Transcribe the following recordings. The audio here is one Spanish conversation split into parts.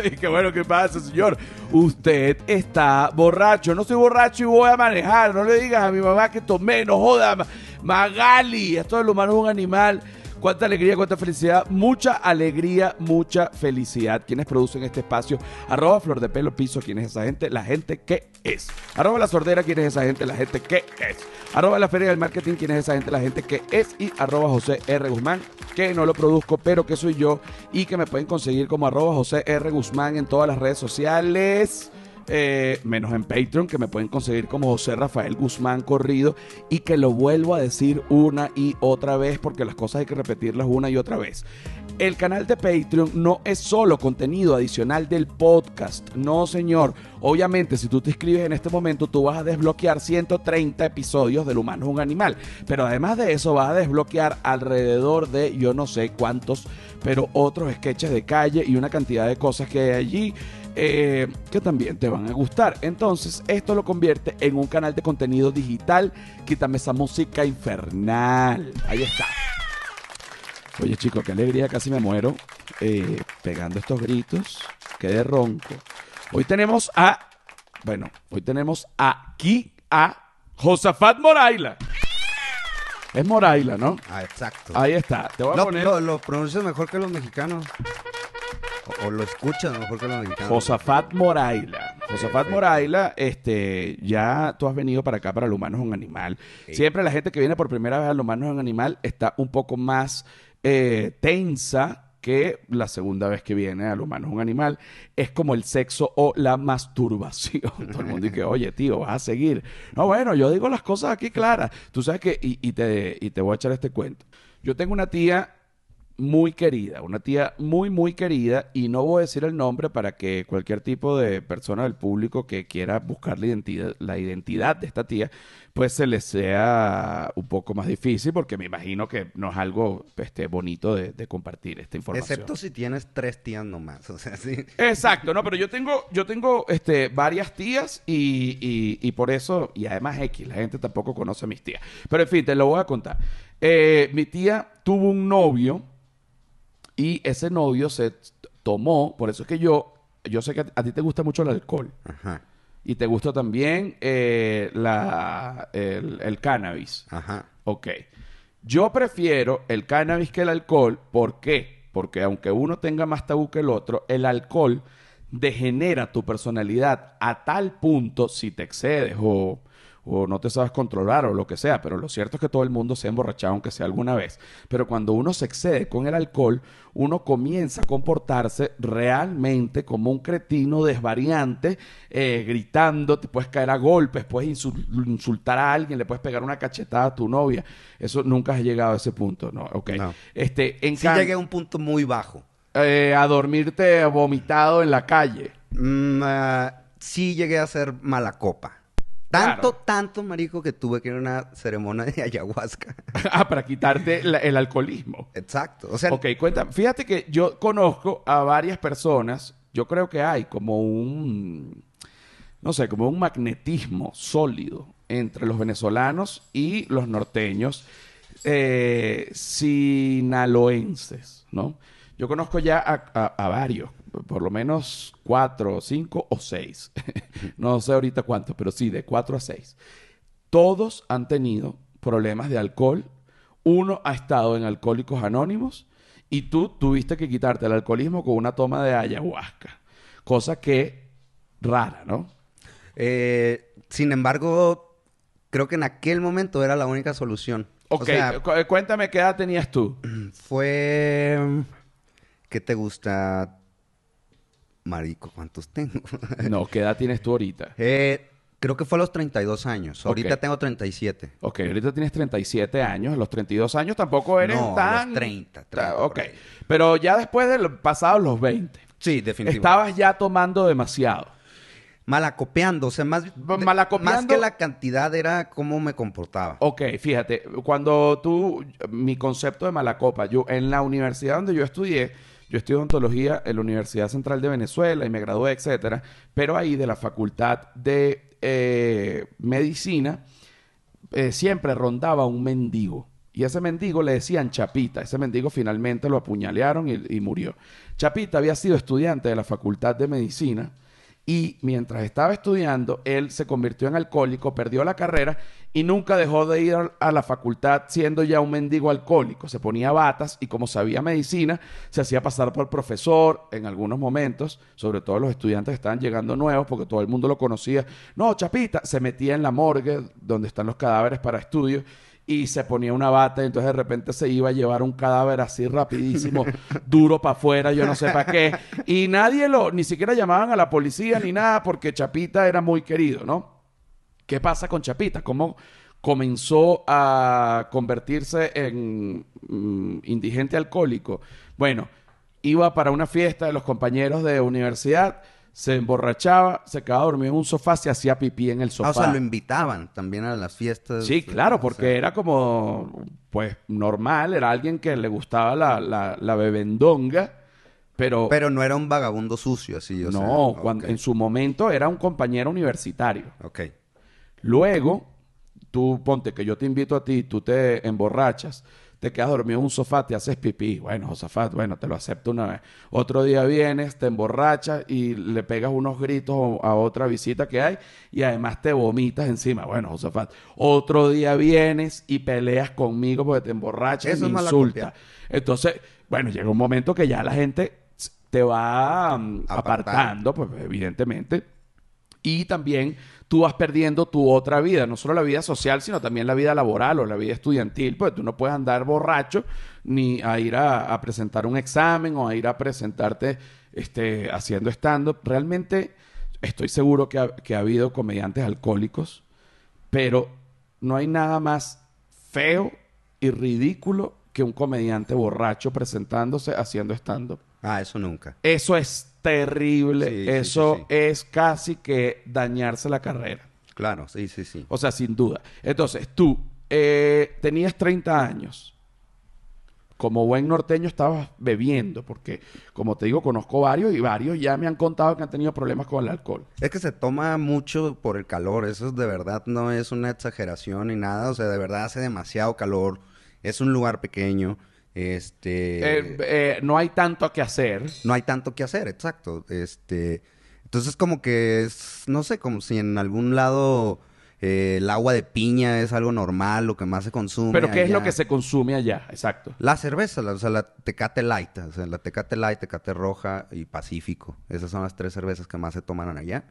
Y qué bueno que pasa, señor. Usted está borracho. No soy borracho y voy a manejar. No le digas a mi mamá que tomé, no joda. Ma- Magali, esto del humano es un animal. Cuánta alegría, cuánta felicidad, mucha alegría, mucha felicidad. ¿Quiénes producen este espacio? Arroba Flor de Pelo Piso, ¿quién es esa gente? La gente que es. Arroba La Sordera, ¿quién es esa gente? La gente que es. Arroba La Feria del Marketing, ¿quién es esa gente? La gente que es. Y arroba José R. Guzmán, que no lo produzco, pero que soy yo. Y que me pueden conseguir como arroba José R. Guzmán en todas las redes sociales. Eh, menos en Patreon, que me pueden conseguir como José Rafael Guzmán Corrido y que lo vuelvo a decir una y otra vez porque las cosas hay que repetirlas una y otra vez. El canal de Patreon no es solo contenido adicional del podcast, no señor. Obviamente si tú te inscribes en este momento tú vas a desbloquear 130 episodios del humano es un animal, pero además de eso vas a desbloquear alrededor de yo no sé cuántos, pero otros sketches de calle y una cantidad de cosas que hay allí eh, que también te van a gustar. Entonces, esto lo convierte en un canal de contenido digital. Quítame esa música infernal. Ahí está. Oye, chicos, qué alegría, casi me muero eh, pegando estos gritos. Quedé ronco. Hoy tenemos a. Bueno, hoy tenemos aquí a Josafat Moraila. Es Moraila, ¿no? Ah, exacto. Ahí está. Te voy a Lo, poner. lo, lo pronuncias mejor que los mexicanos. O, lo escuchas mejor que los mexicanos. Josafat Moraila. Josafat Perfecto. Moraila, este, ya tú has venido para acá para el humano es un animal. Sí. Siempre la gente que viene por primera vez al humano es un animal está un poco más eh, tensa que la segunda vez que viene al humano es un animal. Es como el sexo o la masturbación. Todo el mundo dice, oye, tío, vas a seguir. No, bueno, yo digo las cosas aquí claras. Tú sabes que, y, y te, y te voy a echar este cuento. Yo tengo una tía muy querida, una tía muy, muy querida, y no voy a decir el nombre para que cualquier tipo de persona del público que quiera buscar la identidad, la identidad de esta tía, pues se le sea un poco más difícil, porque me imagino que no es algo este, bonito de, de compartir esta información. Excepto si tienes tres tías nomás. O sea, sí. Exacto, no, pero yo tengo, yo tengo este, varias tías y, y- y por eso, y además X, la gente tampoco conoce a mis tías. Pero en fin, te lo voy a contar. Eh, mi tía tuvo un novio y ese novio se tomó, por eso es que yo, yo sé que a, a ti te gusta mucho el alcohol Ajá. y te gusta también eh, la, el, el cannabis. Ajá. Ok. Yo prefiero el cannabis que el alcohol. ¿Por qué? Porque aunque uno tenga más tabú que el otro, el alcohol degenera tu personalidad a tal punto si te excedes o, o no te sabes controlar o lo que sea. Pero lo cierto es que todo el mundo se ha emborrachado aunque sea alguna vez. Pero cuando uno se excede con el alcohol, uno comienza a comportarse realmente como un cretino desvariante, eh, gritando, te puedes caer a golpes, puedes insul- insultar a alguien, le puedes pegar una cachetada a tu novia. Eso nunca has llegado a ese punto, ¿no? Ok. No. Este, en Sí can- llegué a un punto muy bajo. eh, a dormirte vomitado en la calle. Mm, ah, sí llegué a ser mala copa. Tanto, Claro. tanto, marico, que tuve que ir a una ceremonia de ayahuasca. ah, para quitarte la- el alcoholismo. Exacto. O sea, Ok, cuéntame. Fíjate que yo conozco a varias personas, yo creo que hay como un, no sé, como un magnetismo sólido entre los venezolanos y los norteños eh, sinaloenses, ¿no? Yo conozco ya a, varios, por lo menos cuatro, cinco o seis. no sé ahorita cuántos, pero sí, de cuatro a seis. Todos han tenido problemas de alcohol. Uno ha estado en Alcohólicos Anónimos y tú tuviste que quitarte el alcoholismo con una toma de ayahuasca. Cosa que rara, ¿no? eh, sin embargo, creo que en aquel momento era la única solución. Ok, O sea, cu- cuéntame qué edad tenías tú. fue... ¿Qué te gusta? Marico, ¿cuántos tengo? No, ¿qué edad tienes tú ahorita? Eh, creo que fue a los 32 años. Ahorita Ok. tengo 37. Ok, ahorita tienes 37 años, a los 32 años tampoco eres No, a tan... los 30, 30 Ta- por Ok, pero ya después de lo- pasados los 20, Sí, definitivamente. estabas ya tomando demasiado. Malacopeando, o sea, más, Malacopeando- más que la cantidad era cómo me comportaba. Ok, fíjate, cuando tú, mi concepto de malacopa, yo en la universidad donde yo estudié, yo estudié odontología en la Universidad Central de Venezuela y me gradué, etcétera, pero ahí de la Facultad de eh, medicina, eh, siempre rondaba un mendigo. Y ese mendigo le decían Chapita. Ese mendigo finalmente lo apuñalearon y, y murió. Chapita había sido estudiante de la Facultad de Medicina y mientras estaba estudiando, él se convirtió en alcohólico, perdió la carrera y nunca dejó de ir a- la facultad siendo ya un mendigo alcohólico. Se ponía batas y como sabía medicina, se hacía pasar por profesor en algunos momentos, sobre todo los estudiantes que estaban llegando nuevos, porque todo el mundo lo conocía. No, Chapita, se metía en la morgue donde están los cadáveres para estudio y se ponía una bata y entonces de repente se iba a llevar un cadáver así rapidísimo, duro para afuera, yo no sé para qué. Y nadie lo, ni siquiera llamaban a la policía ni nada porque Chapita era muy querido, ¿no? ¿Qué pasa con Chapita? ¿Cómo comenzó a convertirse en mm, indigente alcohólico? Bueno, iba para una fiesta de los compañeros de universidad, se emborrachaba, se quedaba dormido en un sofá, se hacía pipí en el sofá. Ah, o sea, lo invitaban también a las fiestas. Sí, claro, o porque sea, era como, pues, normal, era alguien que le gustaba la, la, la bebendonga, pero, Pero no era un vagabundo sucio, así, o no, cuando, en su momento era un compañero universitario. Ok. Luego, tú ponte que yo te invito a ti, tú te emborrachas, te quedas dormido en un sofá, te haces pipí. Bueno, Josafat, bueno, te lo acepto una vez. Otro día vienes, te emborrachas y le pegas unos gritos a otra visita que hay y además te vomitas encima. Bueno, Josafat, otro día vienes y peleas conmigo porque te emborrachas Eso y me copia. Entonces, bueno, llega un momento que ya la gente te va mm, apartando, pues evidentemente. Y también tú vas perdiendo tu otra vida, no solo la vida social, sino también la vida laboral o la vida estudiantil, pues tú no puedes andar borracho ni a ir a, presentar un examen o a ir a presentarte este, haciendo stand-up. Realmente estoy seguro que ha, que ha habido comediantes alcohólicos, pero no hay nada más feo y ridículo que un comediante borracho presentándose haciendo stand-up. Ah, eso nunca. Eso es terrible. Sí, Eso sí, sí. es casi que dañarse la carrera. Claro, sí, sí, sí. O sea, sin duda. Entonces, tú eh, tenías 30 años. Como buen norteño estabas bebiendo, porque como te digo, conozco varios y varios ya me han contado que han tenido problemas con el alcohol. Es que se toma mucho por el calor, eso es de verdad no es una exageración ni nada, o sea, de verdad hace demasiado calor, es un lugar pequeño, este, Eh, eh, no hay tanto que hacer. no hay tanto que hacer, exacto, este, entonces como que es, no sé, como si en algún lado eh, el agua de piña es algo normal, lo que más se consume. Pero ¿qué es lo que se consume allá? Exacto. La cerveza, la- o sea, la Tecate Light, o sea, la Tecate Light, Tecate Roja y Pacífico. Esas son las tres cervezas que más se toman allá.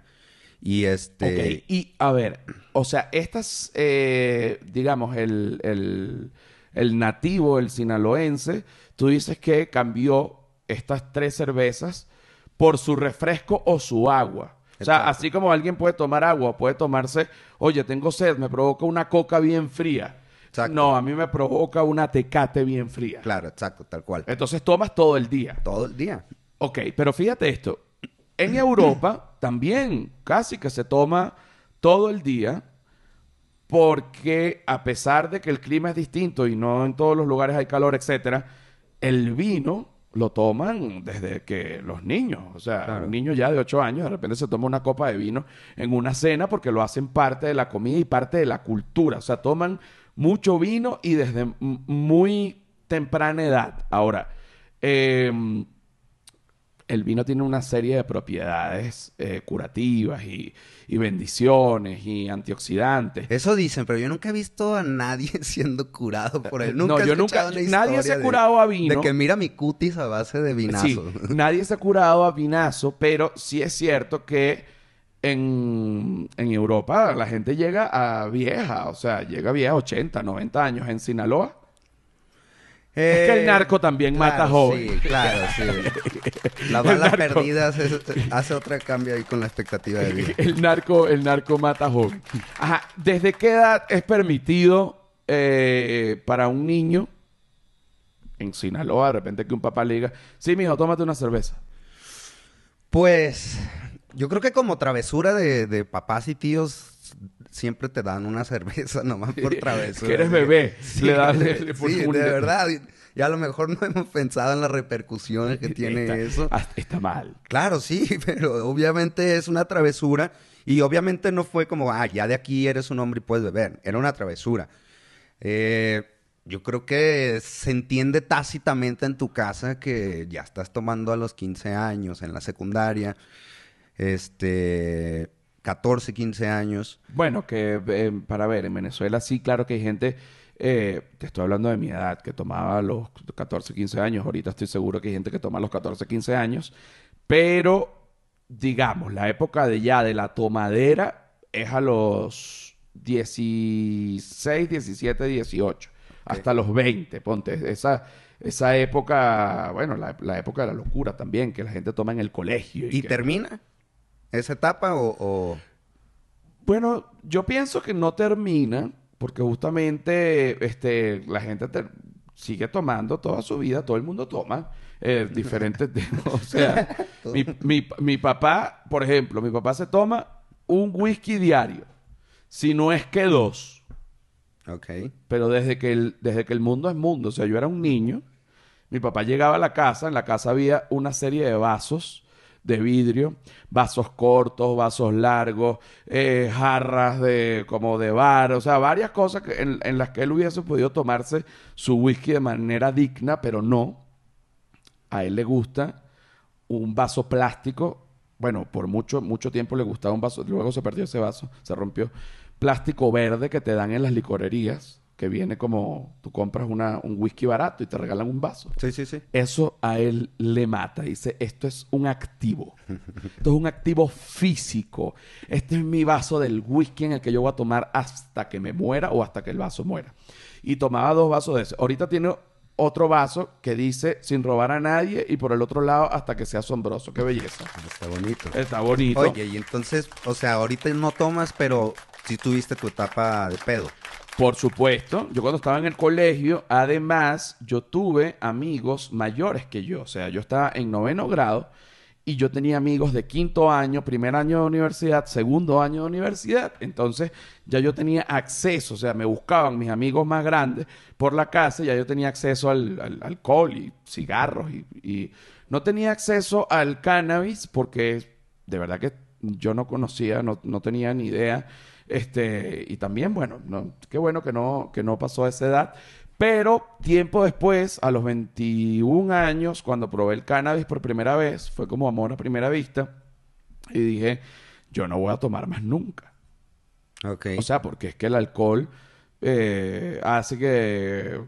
Y este... Ok, y a ver, o sea, estas, eh, digamos, el, el- el nativo, el sinaloense, tú dices que cambió estas tres cervezas por su refresco o su agua. O sea, Exacto. así como alguien puede tomar agua, puede tomarse, oye, tengo sed, me provoca una coca bien fría. Exacto. No, a mí me provoca una tecate bien fría. Claro, exacto, tal cual. Entonces tomas todo el día. Todo el día. Ok, pero fíjate esto. En Europa también casi que se toma todo el día porque a pesar de que el clima es distinto y no en todos los lugares hay calor, etcétera, el vino lo toman desde que los niños, o sea, Claro. un niño ya de 8 años de repente se toma una copa de vino en una cena porque lo hacen parte de la comida y parte de la cultura, o sea, toman mucho vino y desde muy temprana edad. Ahora, em, el vino tiene una serie de propiedades eh, curativas y, y bendiciones y antioxidantes. Eso dicen, pero yo nunca he visto a nadie siendo curado por él. No, Nunca he yo nunca- una nadie se ha de- curado a vino. De que mira mi cutis a base de vinazo. Sí, nadie se ha curado a vinazo, pero sí es cierto que en, en Europa la gente llega a vieja, o sea, llega a vieja 80, 90 años. En Sinaloa, Es que el narco también mata joven. Sí, claro, sí. La bala perdida hace, hace otra cambio ahí con la expectativa de vida. el narco, el narco mata joven. Ajá, ¿desde qué edad es permitido eh, para un niño en Sinaloa, de repente que un papá le diga, sí, mijo, tómate una cerveza? Pues yo creo que como travesura de, de papás y tíos siempre te dan una cerveza nomás por travesura. que eres bebé. Sí, le das le- le sí, de verdad. y a lo mejor no hemos pensado en las repercusiones que tiene Está- eso. Está mal. Claro, sí, pero obviamente es una travesura y obviamente no fue como, ah, ya de aquí eres un hombre y puedes beber. Era una travesura. Eh, yo creo que se entiende tácitamente en tu casa que ya estás tomando a los 15 años, en la secundaria, este, 14, 15 años. Bueno, que eh, para ver, en Venezuela sí, claro que hay gente, eh, te estoy hablando de mi edad, que tomaba los 14, 15 años, ahorita estoy seguro que hay gente que toma los 14, 15 años, pero digamos, la época de ya de la tomadera es a los 16, 17, 18, hasta los 20, ponte, esa... Esa época, bueno, la, la época de la locura también, que la gente toma en el colegio. ¿Y que- termina esa etapa o...? o- Bueno, yo pienso que no termina porque justamente este, la gente te- sigue tomando toda su vida, todo el mundo toma eh, diferentes temas. O sea, mi, mi- mi papá, por ejemplo, mi papá se toma un whisky diario, si no es que dos. Ok. Pero desde que, el, desde que el mundo es mundo, o sea, yo era un niño, mi papá llegaba a la casa, en la casa había una serie de vasos de vidrio, vasos cortos, vasos largos, eh, jarras de como de bar, o sea, varias cosas en, en las que él hubiese podido tomarse su whisky de manera digna, pero no. A él le gusta un vaso plástico. Bueno, por mucho, mucho tiempo le gustaba un vaso, luego se perdió ese vaso, se rompió. Plástico verde que te dan en las licorerías, que viene como tú compras una, un whisky barato y te regalan un vaso. Sí, sí, sí. Eso a él le mata. Dice, esto es un activo. Esto es un activo físico. Este es mi vaso del whisky en el que yo voy a tomar hasta que me muera o hasta que el vaso muera. Y tomaba dos vasos de ese. Ahorita tiene otro vaso que dice sin robar a nadie y por el otro lado hasta que sea asombroso. Qué belleza. Está bonito. Está bonito. Oye, y entonces, o sea, ahorita no tomas, pero sí tuviste tu etapa de pedo. Por supuesto, yo cuando estaba en el colegio, además, yo tuve amigos mayores que yo. O sea, yo estaba en noveno grado y yo tenía amigos de quinto año, primer año de universidad, segundo año de universidad. Entonces, ya yo tenía acceso, o sea, me buscaban mis amigos más grandes por la casa, ya yo tenía acceso al, al- alcohol y cigarros y, y no tenía acceso al cannabis porque de verdad que yo no conocía, no, no tenía ni idea. Este, y también, bueno, no, qué bueno que no, que no pasó a esa edad. Pero tiempo después, a los 21 años, cuando probé el cannabis por primera vez, fue como amor a primera vista. Y dije, yo no voy a tomar más nunca. Ok. O sea, porque es que el alcohol eh, hace que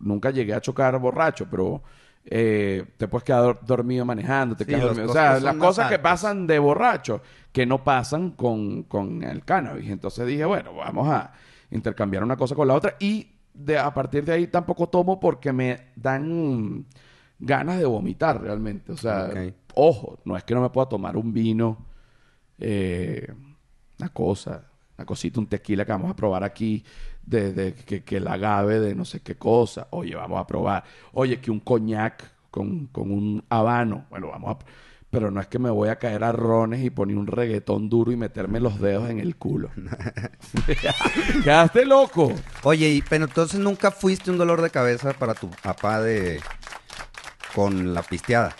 nunca llegué a chocar borracho, pero eh, te puedes quedar dor- dormido manejando, te Sí, quedas dormido. O sea, las cosas que pasan de borracho que no pasan con, con el cannabis. Entonces dije, bueno, vamos a intercambiar una cosa con la otra y de, a partir de ahí tampoco tomo porque me dan ganas de vomitar realmente. O sea, ojo, no es que no me pueda tomar un vino, eh, una cosa, una cosita, un tequila que vamos a probar aquí, de, de que, que el agave de no sé qué cosa. Oye, vamos a probar. Oye, que un coñac con, con un habano. Bueno, vamos a... Pero no es que me voy a caer a rones y poner un reggaetón duro y meterme los dedos en el culo. Quedaste loco. Oye, y, pero entonces nunca fuiste un dolor de cabeza para tu papá de... con la pisteada.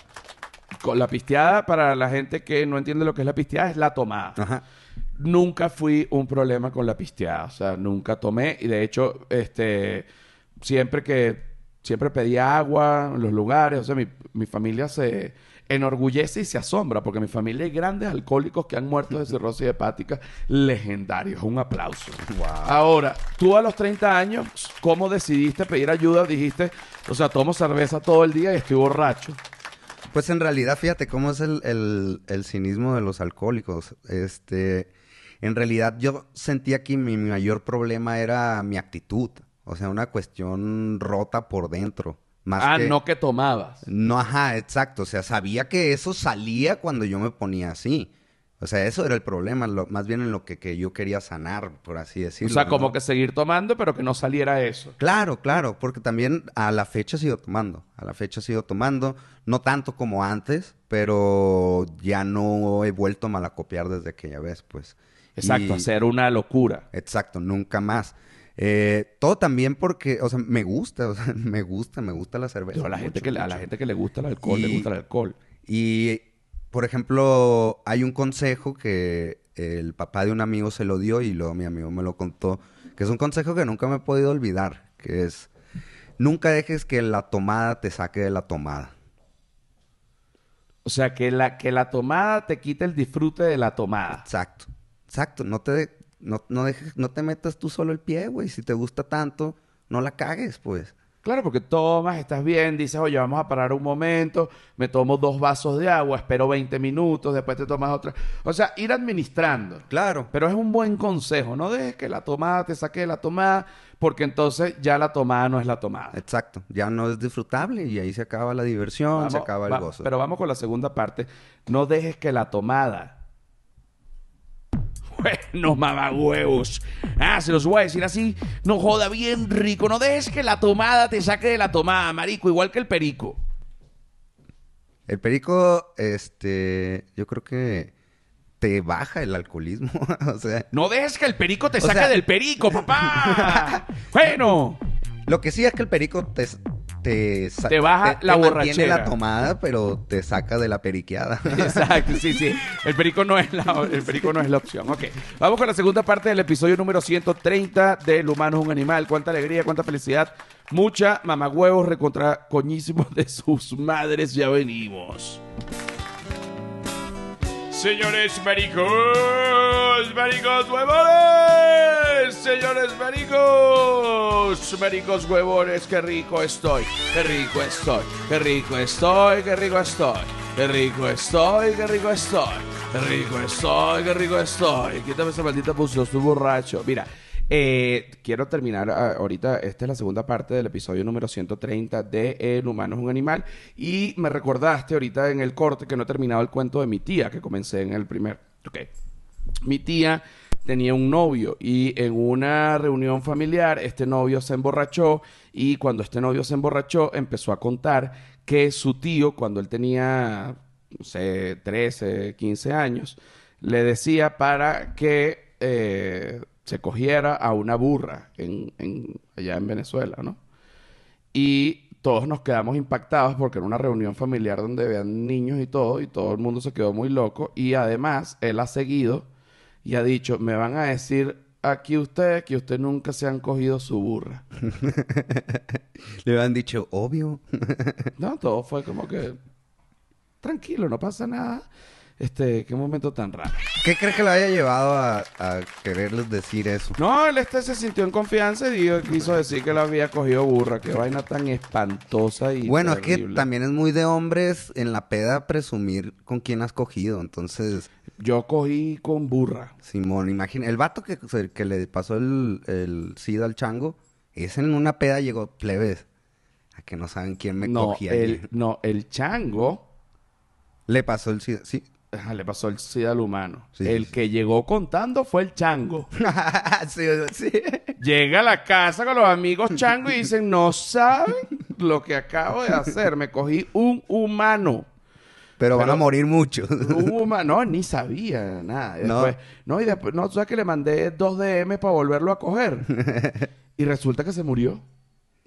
Con la pisteada, para la gente que no entiende lo que es la pisteada, es la tomada. Ajá. Nunca fui un problema con la pisteada. O sea, nunca tomé. Y de hecho, este, siempre que, siempre pedía agua en los lugares. O sea, mi, mi familia se enorgullece y se asombra porque mi familia hay grandes alcohólicos que han muerto de cirrosis hepática legendarios. Un aplauso. Ahora, tú a los 30 años, ¿cómo decidiste pedir ayuda? Dijiste, o sea, tomo cerveza todo el día y estoy borracho. Pues en realidad, fíjate cómo es el, el- el cinismo de los alcohólicos. Este, en realidad yo sentía que mi mayor problema era mi actitud. O sea, una cuestión rota por dentro. Más ah, que- no que tomabas. No, ajá, exacto. O sea, sabía que eso salía cuando yo me ponía así. O sea, eso era el problema, lo- más bien en lo que, que yo quería sanar, por así O decirlo. sea, como ¿no? que seguir tomando, pero que no saliera eso. Claro, claro, porque también a la fecha sigo tomando. A la fecha sigo tomando, no tanto como antes, pero ya no he vuelto a malacopiar desde aquella vez, pues. Exacto, Y- hacer una locura. Exacto, nunca más. Eh, todo también porque, o sea, me gusta, o sea, me gusta, me gusta la cerveza. Pero a la, gente que, le- a la mucho. gente que le gusta el alcohol, le gusta el alcohol. Y, por ejemplo, hay un consejo que el papá de un amigo se lo dio y luego mi amigo me lo contó, que es un consejo que nunca me he podido olvidar, que es, nunca dejes que la tomada te saque de la tomada. O sea, que la, que la tomada te quite el disfrute de la tomada. Exacto, exacto, no te, no, no dejes, no te metas tú solo el pie, güey, si te gusta tanto, no la cagues, pues. Claro, porque tomas, estás bien, dices, oye, vamos a parar un momento, me tomo dos vasos de agua, espero 20 minutos, después te tomas otra. O sea, ir administrando. Claro. Pero es un buen consejo, no dejes que la tomada te saque de la tomada, porque entonces ya la tomada no es la tomada. Exacto, ya no es disfrutable y ahí se acaba la diversión, se acaba el va- gozo. Pero vamos con la segunda parte. No dejes que la tomada. Bueno, mamagüevos. Ah, se los voy a decir así. No joda bien rico. No dejes que la tomada te saque de la tomada, marico. Igual que el perico. El perico, este, yo creo que te baja el alcoholismo, o sea, No dejes que el perico te saque sea- del perico, papá. bueno. lo que sí es que el perico te, te, Te baja la mantiene borrachera. la tomada, pero te saca de la periqueada. Exacto, sí, sí. El perico no es la, el perico no es la opción. Ok. Vamos con la segunda parte del episodio número 130 de El humano es un animal. Cuánta alegría, cuánta felicidad. Mucha mamagüevos recontra coñísimos de sus madres. Ya venimos. Señores maricos, maricos huevones, señores maricos, maricos huevones, qué rico estoy, qué rico estoy, qué rico estoy, qué rico estoy, qué rico estoy, qué rico estoy, qué rico estoy, qué rico estoy. Quítame esa maldita posición, estoy borracho. Mira, eh, quiero terminar ah, ahorita, esta es la segunda parte del episodio número 130 de El humano es un animal y me recordaste ahorita en el corte que no he terminado el cuento de mi tía que comencé en el primer. Ok. Mi tía tenía un novio y en una reunión familiar este novio se emborrachó y cuando este novio se emborrachó empezó a contar que su tío cuando él tenía, no sé, 13, 15 años, le decía para que eh, se cogiera a una burra en, en- allá en Venezuela, ¿no? Y todos nos quedamos impactados porque era una reunión familiar donde vean niños y todo, y todo el mundo se quedó muy loco. Y además, él ha seguido y ha dicho, me van a decir aquí ustedes que ustedes nunca se han cogido su burra. Le habían dicho, obvio. No, todo fue como que tranquilo, no pasa nada. Este, qué momento tan raro. ¿Qué crees que le haya llevado a, a quererles decir eso? No, él este se sintió en confianza y dijo, quiso decir que la había cogido burra. Qué vaina tan espantosa y Bueno, es que también es muy de hombres en la peda presumir con quién has cogido. Entonces, Yo cogí con burra. Simón, imagina, el vato que, que le pasó el, el SIDA al chango, ese en una peda llegó plebes. A que no saben quién me no, cogía. el, no, el chango Le pasó el SIDA, sí. Le pasó el SIDA al humano. Sí, el sí. que llegó contando fue el chango. sí, sí. Llega a la casa con los amigos chango y dicen, no saben lo que acabo de hacer. Me cogí un humano. Pero, van a morir muchos. Un humano, no, ni sabía nada. No. No. y después, no, tú sabes que le mandé dos DM para volverlo a coger. y resulta que se murió.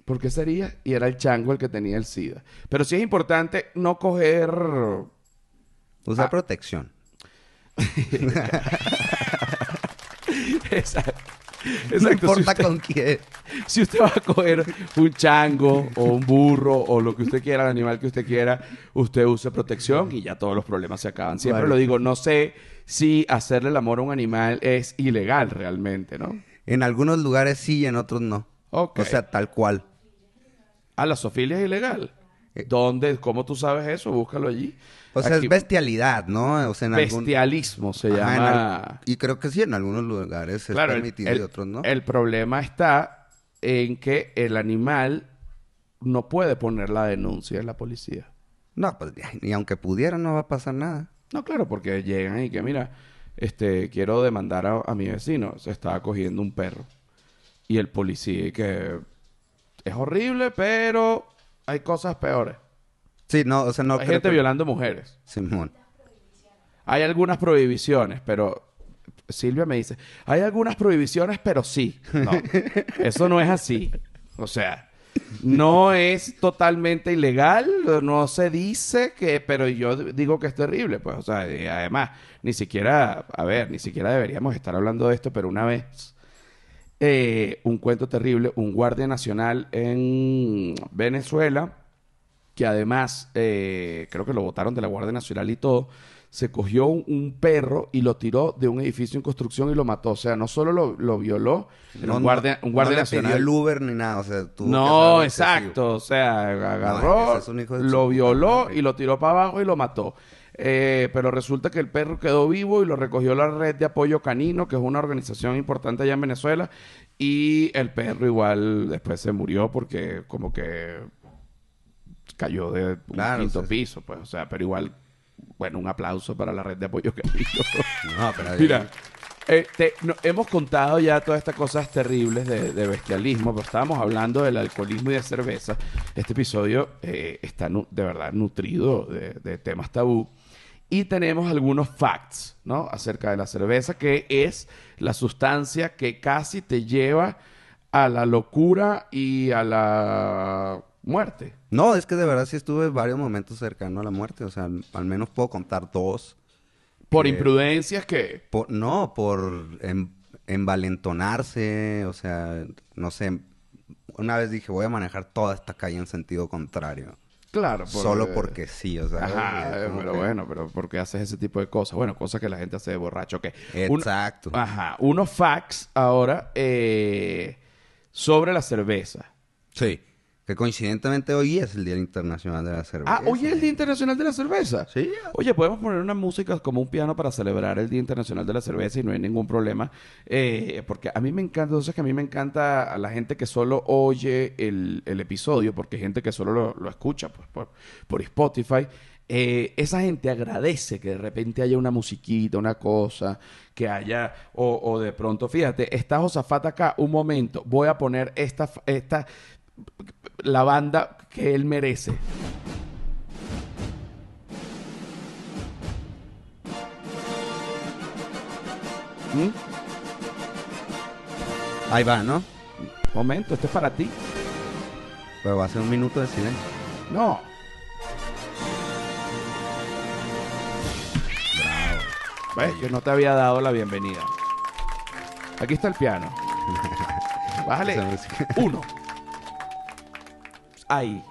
¿Por qué sería? Y era el chango el que tenía el SIDA. Pero sí es importante no coger Usa Ah. protección. Exacto. No. Si importa usted, con quién. si usted va a coger un chango o un burro o lo que usted quiera, el animal que usted quiera, usted use protección y ya todos los problemas se acaban. Siempre Vale. lo digo, no sé si hacerle el amor a un animal es ilegal realmente, ¿no? En algunos lugares sí y en otros no. O sea, tal cual. Ah, la sofilia es ilegal. Eh. ¿Dónde? ¿Cómo tú sabes eso? Búscalo allí. O sea, Aquí- es bestialidad, ¿no? O sea, en algún... Bestialismo se Ajá, llama. al- Y creo que sí, en algunos lugares es Claro, el, permitido y otros no. el problema está en que el animal no puede poner la denuncia en la policía. No, pues ni aunque pudiera no va a pasar nada. No, claro, porque llegan y que, mira, este, quiero demandar a, a mi vecino. Se estaba cogiendo un perro. Y el policía, y que es horrible, pero hay cosas peores. Sí, no, o sea, no hay creo gente que- violando mujeres. Simón. Hay algunas prohibiciones, pero Silvia me dice, hay algunas prohibiciones, pero sí. No, eso no es así. O sea, no es totalmente ilegal, no se dice que, pero yo digo que es terrible, pues, o sea, y además, ni siquiera, a ver, ni siquiera deberíamos estar hablando de esto, pero una vez, eh, un cuento terrible, un guardia nacional en Venezuela, que además, eh, creo que lo votaron de la Guardia Nacional y todo, se cogió un, un perro y lo tiró de un edificio en construcción y lo mató. O sea, no solo lo, lo violó, era un guardia, un guardia no le nacional. pidió el Uber ni nada, o sea, tuvo No, excesivo. exacto. O sea, No, agarró, es lo violó y lo tiró para abajo y lo mató. Eh, pero resulta que el perro quedó vivo y lo recogió la red de apoyo canino, que es una organización importante allá en Venezuela. Y el perro igual después se murió porque como que cayó de un Claro, quinto sí. piso, pues. O sea, pero igual, bueno, un aplauso para la red de apoyo canino. No, pero Mira, eh, te- no- hemos contado ya todas estas cosas terribles de, de bestialismo, pero estábamos hablando del alcoholismo y de cerveza. Este episodio eh, está de verdad nutrido de, de temas tabú. Y tenemos algunos facts, ¿no? Acerca de la cerveza, que es la sustancia que casi te lleva a la locura y a la muerte. No, es que de verdad sí estuve varios momentos cercano a la muerte. O sea, al, al menos puedo contar dos. Por Eh, imprudencias que... Por- no, por em- envalentonarse. O sea, no sé. Una vez dije, voy a manejar toda esta calle en sentido contrario. Claro, por- Solo porque sí, o sea. Ajá, es eh, pero que- bueno, pero ¿por qué haces ese tipo de cosas? Bueno, cosas que la gente hace de borracho, ok. Un- Exacto. ajá, unos facts ahora eh, sobre la cerveza. Sí. Que coincidentemente hoy es el Día Internacional de la Cerveza. Ah, hoy es el Día Internacional de la Cerveza. Sí. Oye, podemos poner una música como un piano para celebrar el Día Internacional de la Cerveza y no hay ningún problema. Eh, porque a mí me encanta, entonces que a mí me encanta a la gente que solo oye el, el episodio, porque hay gente que solo lo, lo escucha pues, por, por Spotify. Eh, esa gente agradece que de repente haya una musiquita, una cosa, que haya, o, o de pronto, fíjate, está Josafat acá, un momento, voy a poner esta, esta, la banda que él merece. ¿Mm? Ahí va, ¿no? Momento, esto es para ti. Pero va a ser un minuto de silencio. No. ¿Ves? Yo no te había dado la bienvenida. Aquí está el piano. Bájale. Música. Uno. Ahí.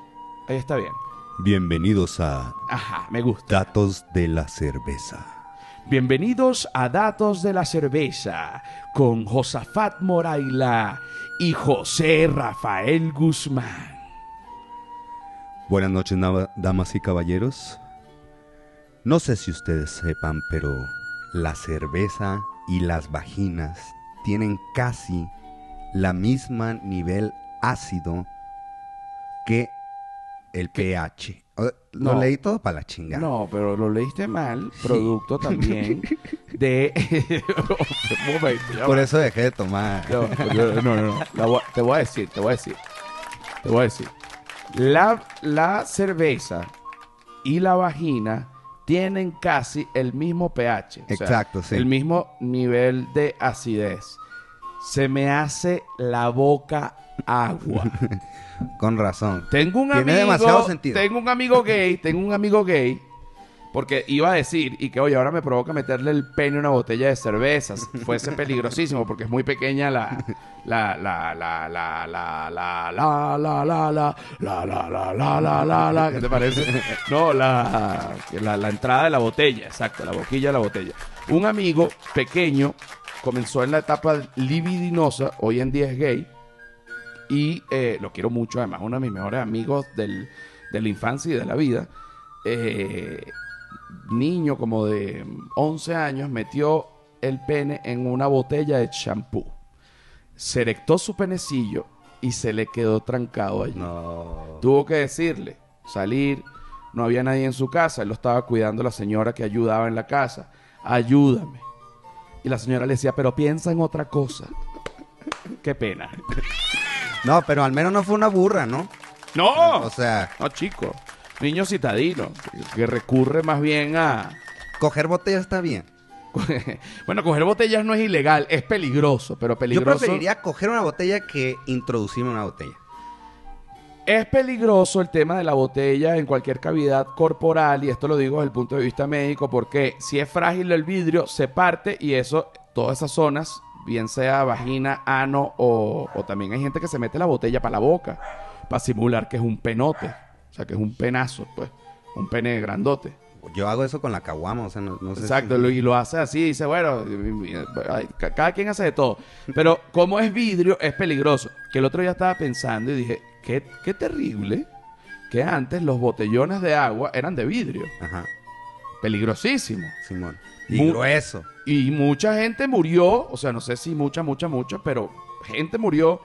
Ahí está bien. Bienvenidos a Ajá, me gusta. Datos de la Cerveza. Bienvenidos a Datos de la Cerveza con Josafat Moraila y José Rafael Guzmán. Buenas noches, damas y caballeros. No sé si ustedes sepan, pero la cerveza y las vaginas tienen casi la misma nivel ácido que el pH. Lo No. leí todo para la chingada. No, pero lo leíste mal. Producto también de. Momento, ya Por eso dejé de tomar. No, no, no. Te voy a decir, te voy a decir. Te voy a decir. La, la cerveza y la vagina tienen casi el mismo pH. o sea, Exacto, sí. El mismo nivel de acidez. Se me hace la boca agua. Con razón. Tengo un Tiene amigo. demasiado sentido. Tengo un amigo gay. Tengo un amigo gay. Porque iba a decir, y que oye, ahora me provoca meterle el pene a una botella de cervezas. Fuese peligrosísimo porque es muy pequeña la. La, la, la, la, la, la, la, la, la, la, la, la, la, la, la, la, la. ¿Qué te parece? No, la, la, la entrada de la botella, exacto, la boquilla de la botella. Un amigo pequeño comenzó en la etapa libidinosa, hoy en día es gay, y eh, lo quiero mucho, además, uno de mis mejores amigos del- de la infancia y de la vida. Eh, niño como de 11 años metió el pene en una botella de champú. Se erectó su penecillo y se le quedó trancado allí. No. Tuvo que decirle, salir, no había nadie en su casa, él lo estaba cuidando la señora que ayudaba en la casa. Ayúdame. Y la señora le decía, pero piensa en otra cosa. Qué pena. No, pero al menos no fue una burra, ¿no? ¡No! O sea, No, chico. Niño citadino, que recurre más bien a... coger botella está bien. bueno, coger botellas no es ilegal, es peligroso, pero Yo peligroso. preferiría coger una botella que introducirme una botella. Es peligroso el tema de la botella en cualquier cavidad corporal, y esto lo digo desde el punto de vista médico, porque si es frágil el vidrio, se parte y eso, todas esas zonas, bien sea vagina, ano o, también hay gente que se mete la botella para la boca, para simular que es un penote, o sea, que es un penazo, pues, un pene grandote. Yo hago eso con la caguama, o sea, no, no sé Exacto, si- y lo hace así, dice, bueno, cada quien hace de todo. Pero como es vidrio, es peligroso. Que el otro día estaba pensando y dije, qué, qué terrible que antes los botellones de agua eran de vidrio. Ajá, Peligrosísimo. Simón. Y Mu- grueso. Y mucha gente murió, o sea, no sé si mucha, mucha, mucha, pero gente murió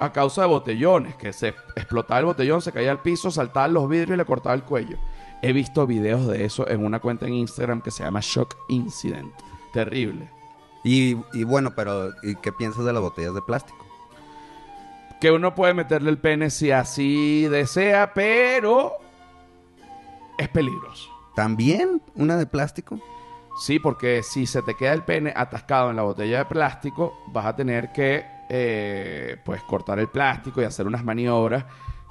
a causa de botellones, que se explotaba el botellón, se caía al piso, saltaban los vidrios y le cortaba el cuello. He visto videos de eso en una cuenta en Instagram que se llama Shock Incident. Terrible. Y, y bueno, pero ¿y qué piensas de las botellas de plástico? Que uno puede meterle el pene si así desea, pero es peligroso. ¿También una de plástico? Sí, porque si se te queda el pene atascado en la botella de plástico, vas a tener que eh, pues cortar el plástico y hacer unas maniobras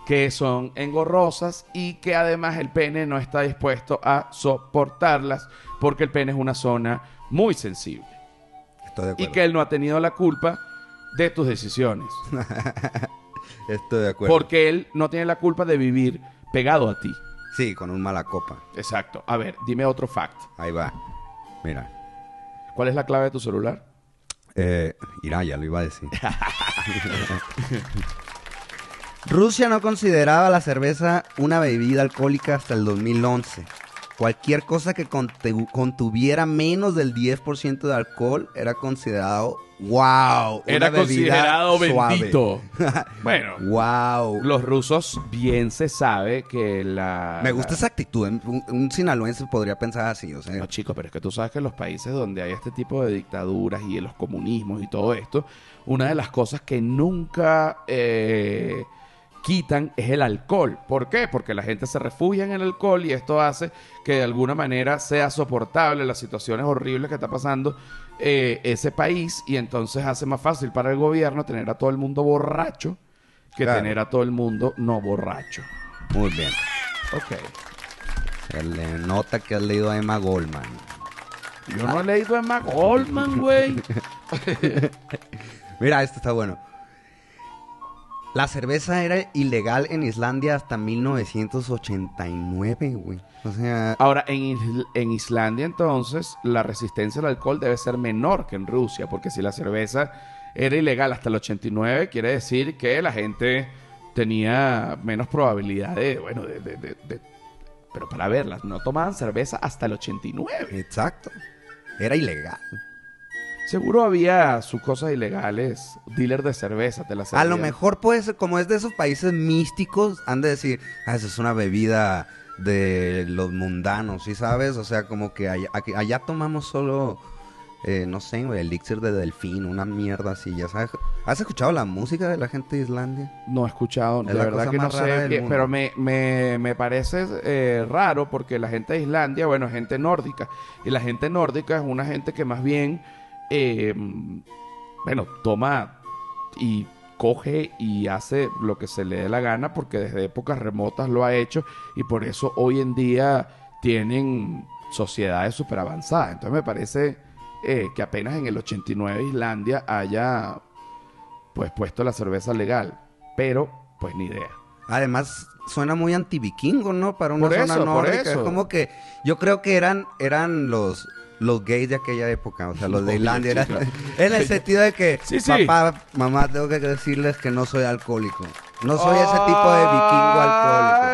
que son engorrosas y que además el pene no está dispuesto a soportarlas porque el pene es una zona muy sensible Estoy de y acuerdo. que él no ha tenido la culpa de tus decisiones Estoy de acuerdo. porque él no tiene la culpa de vivir pegado a ti. Sí, con un mala copa. Exacto. A ver, dime otro fact. Ahí va. Mira. ¿Cuál es la clave de tu celular? Eh, irá, ya lo iba a decir. Rusia no consideraba la cerveza una bebida alcohólica hasta el 2011. Cualquier cosa que contuviera menos del 10% de alcohol era considerado wow. una Era bebida considerado suave. bendito. bueno, Wow. los rusos bien se sabe que la... Me gusta la- esa actitud. Un, un sinaloense podría pensar así, o sea. No, chicos, pero es que tú sabes que en los países donde hay este tipo de dictaduras y en los comunismos y todo esto, una de las cosas que nunca eh, quitan es el alcohol. ¿Por qué? Porque la gente se refugia en el alcohol y esto hace que de alguna manera sea soportable las situaciones horribles que está pasando eh, ese país y entonces hace más fácil para el gobierno tener a todo el mundo borracho que Claro. tener a todo el mundo no borracho. Muy bien. Ok. Se le nota que has leído a Emma Goldman. Yo no he leído a Emma Goldman, güey. Mira, esto está bueno. La cerveza era ilegal en Islandia hasta 1989, güey. O sea, Ahora, en, en Islandia entonces la resistencia al alcohol debe ser menor que en Rusia, porque si la cerveza era ilegal hasta el 89, quiere decir que la gente tenía menos probabilidad de, bueno, de... de- de- de- pero para verlas, no tomaban cerveza hasta el 89. exacto. Era ilegal. Seguro había sus cosas ilegales, dealer de cerveza, te la A lo mejor puede ser, como es de esos países místicos, han de decir, ah, esa es una bebida de los mundanos, ¿sí sabes? O sea, como que allá, aquí- allá tomamos solo, eh, no sé, güey, elixir de delfín, una mierda así, ya sabes. ¿Has escuchado la música de la gente de Islandia? No he escuchado, de Es la verdad cosa que no sé, pero me, me, me parece eh, raro porque la gente de Islandia, bueno, es gente nórdica, y la gente nórdica es una gente que más bien, eh, bueno, toma y coge y hace lo que se le dé la gana porque desde épocas remotas lo ha hecho y por eso hoy en día tienen sociedades súper avanzadas. Entonces me parece eh, que apenas en el 89 Islandia haya pues puesto la cerveza legal, pero pues ni idea. Además, suena muy antivikingo, ¿no? Para una Por zona eso, por nórdica. eso. Es como que yo creo que eran, eran los, los gays de aquella época, o sea, los de Islandia. claro. en el sentido de que, Sí, sí. papá, mamá, tengo que decirles que no soy alcohólico. No soy ese tipo de vikingo alcohólico.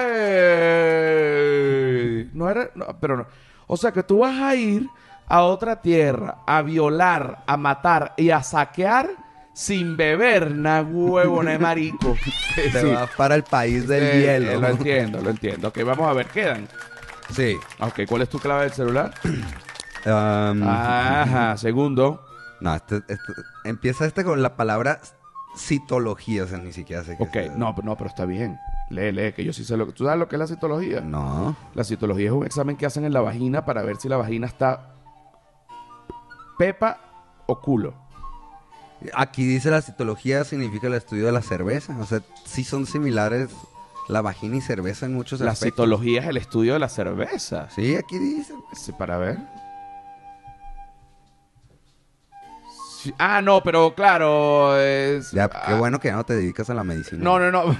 No era, no, pero no. O sea que tú vas a ir a otra tierra a violar, a matar y a saquear sin beber na huevo, na marico. Te Sí. vas para el país del Eh, hielo. eh, lo entiendo, lo entiendo. Ok, vamos a ver, quedan. Sí. Ok, ¿cuál es tu clave del celular? Um, Ajá, segundo. No, este, este- empieza este con la palabra citología, o sea, ni siquiera sé qué Ok, no, no, pero está bien. Lee, lee, que yo sí sé lo que... ¿Tú sabes lo que es la citología? No. La citología es un examen que hacen en la vagina para ver si la vagina está pepa o culo. Aquí dice la citología significa el estudio de la cerveza. O sea, sí son similares la vagina y cerveza en muchos La aspectos. citología es el estudio de la cerveza. Sí, aquí dice. Sí, para ver. Sí, Ah, no, pero claro. es- Ya, qué ah, bueno que ya no te dedicas a la medicina. No, no, no.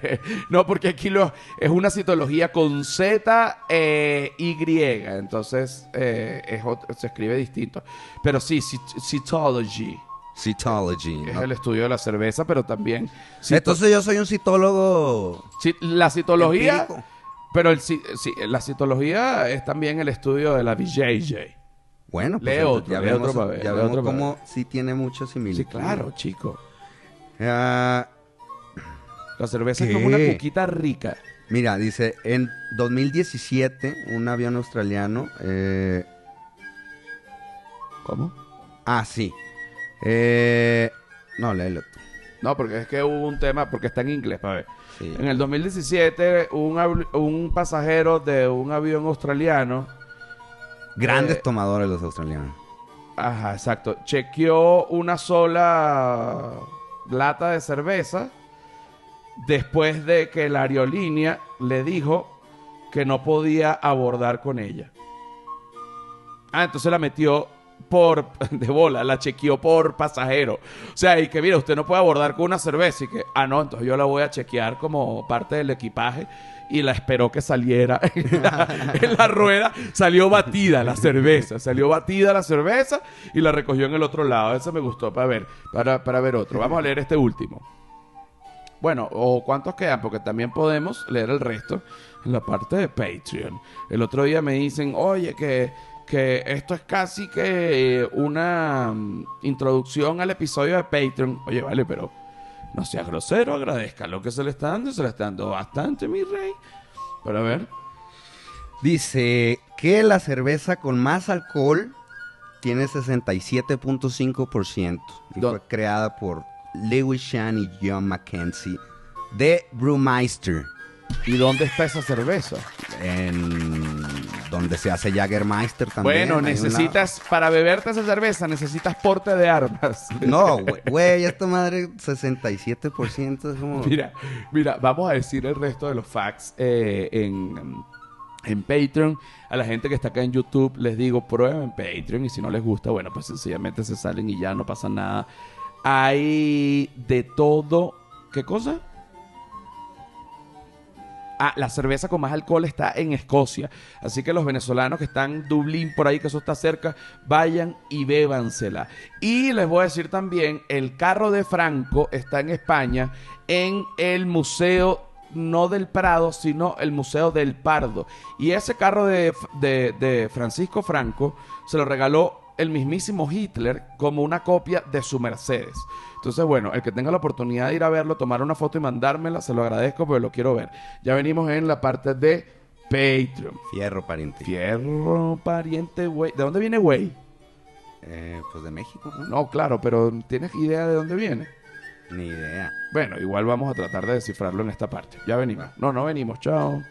no, porque aquí lo, es una citología con Z eh, Y. Entonces eh, es se escribe distinto. Pero sí, cit- cytology. Cytology. Es ¿no? el estudio de la cerveza, pero también. Entonces yo soy un citólogo. ci- la citología. empírico. Pero el, sí, la citología es también el estudio de la BJJ. Bueno, pues otro, ya lee vemos, otro para ver, ya vemos otro cómo sí tiene mucho Sí, similitud. claro, chico. Ah, La cerveza es como una cuquita rica. mira, dice, en 2017, un avión australiano... eh, ¿Cómo? ah, sí. Eh, no, léelo tú. No, porque es que hubo un tema, porque está en inglés, para ver. Sí. En el 2017, un, avi- un pasajero de un avión australiano, Grandes eh, tomadores los australianos. ajá, exacto, chequeó una sola lata de cerveza después de que la aerolínea le dijo que no podía abordar con ella. Ah, entonces la metió por de bola, la chequeó por pasajero. O sea, y que mira, usted no puede abordar con una cerveza y que, ah, no, entonces yo la voy a chequear como parte del equipaje y la esperó que saliera en la, rueda. Salió batida la cerveza, salió batida la cerveza y la recogió en el otro lado. Eso me gustó para ver, para, para ver otro. Vamos a leer este último. Bueno, o cuántos quedan, porque también podemos leer el resto en la parte de Patreon. El otro día me dicen, oye, que, que esto es casi que eh, una mm, introducción al episodio de Patreon. Oye, vale, pero no sea grosero, agradezca lo que se le está dando, se le está dando bastante, mi rey. Pero a ver, Dice que la cerveza con más alcohol tiene 67.5% y fue creada por Lewis Shan y John Mackenzie de Brewmeister, ¿y dónde está esa cerveza? en donde se hace Jagermeister también. bueno, una- necesitas, para beberte esa cerveza, necesitas porte de armas. No, güey, esta madre 67% es como... Mira, mira, vamos a decir el resto de los facts eh, en, en Patreon. A la gente que está acá en YouTube les digo, prueben en Patreon y si no les gusta, bueno, pues sencillamente se salen y ya no pasa nada. Hay de todo. ¿Qué cosa? Ah, la cerveza con más alcohol está en Escocia. Así que los venezolanos que están en Dublín, por ahí que eso está cerca, vayan y bébansela. Y les voy a decir también, el carro de Franco está en España, en el Museo, no del Prado, sino el Museo del Pardo. Y ese carro de, Francisco Franco se lo regaló el mismísimo Hitler como una copia de su Mercedes. Entonces, bueno, el que tenga la oportunidad de ir a verlo, tomar una foto y mandármela, se lo agradezco porque lo quiero ver. Ya venimos en la parte de Patreon. Fierro, pariente. Fierro, pariente, güey. ¿De dónde viene güey? Eh, pues de México, ¿no? No, claro, pero ¿tienes idea de dónde viene? Ni idea. Bueno, igual vamos a tratar de descifrarlo en esta parte. Ya venimos. No, no venimos. Chao.